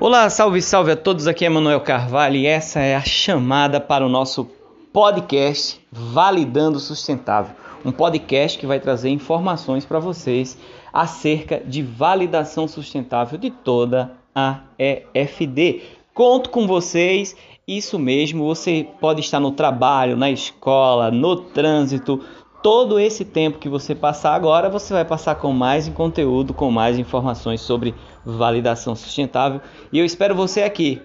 Olá, salve, salve a todos. Aqui é Manuel Carvalho e essa é a chamada para o nosso podcast Validando Sustentável. Um podcast que vai trazer informações para vocês acerca de validação sustentável de toda a EFD. Conto com vocês, isso mesmo. Você pode estar no trabalho, na escola, no trânsito, todo esse tempo que você passar agora, você vai passar com mais conteúdo, com mais informações sobre validação sustentável. E eu espero você aqui.